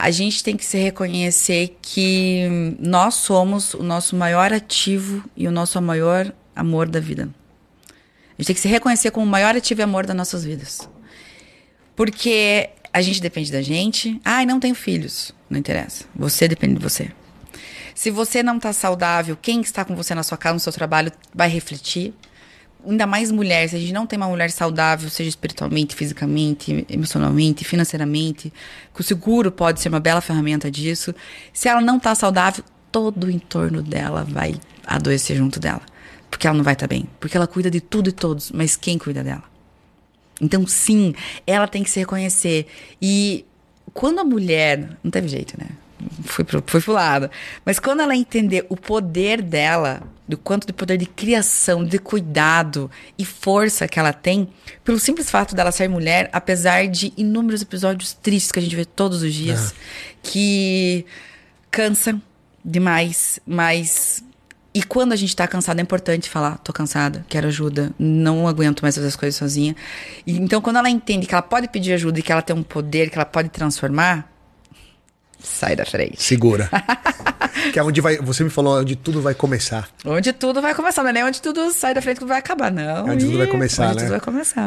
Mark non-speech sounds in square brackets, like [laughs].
A gente tem que se reconhecer que nós somos o nosso maior ativo e o nosso maior amor da vida. A gente tem que se reconhecer como o maior ativo e amor das nossas vidas. Porque a gente depende da gente. Ai, não tenho filhos. Não interessa. Você depende de você. Se você não está saudável, quem está com você na sua casa, no seu trabalho, vai refletir ainda mais mulher, se a gente não tem uma mulher saudável, seja espiritualmente, fisicamente, emocionalmente, financeiramente, que o seguro pode ser uma bela ferramenta disso. Se ela não está saudável, todo o entorno dela vai adoecer junto dela. Porque ela não vai estar tá bem. Porque ela cuida de tudo e todos, mas quem cuida dela? Então, sim, ela tem que se reconhecer. E quando a mulher. Não teve jeito, né? Fui pro, fui pro lado. Mas quando ela entender o poder dela, do quanto de poder de criação, de cuidado e força que ela tem, pelo simples fato dela ser mulher, apesar de inúmeros episódios tristes que a gente vê todos os dias, é. que cansam demais, mas e quando a gente tá cansada, é importante falar, tô cansada, quero ajuda, não aguento mais fazer as coisas sozinha. E, então, quando ela entende que ela pode pedir ajuda e que ela tem um poder, que ela pode transformar, sai da frente. Segura. [laughs] que é onde vai. Você me falou onde tudo vai começar. Onde tudo vai começar, não é nem onde tudo sai da frente que vai acabar, não. É onde tudo vai começar, onde né? Onde tudo vai começar.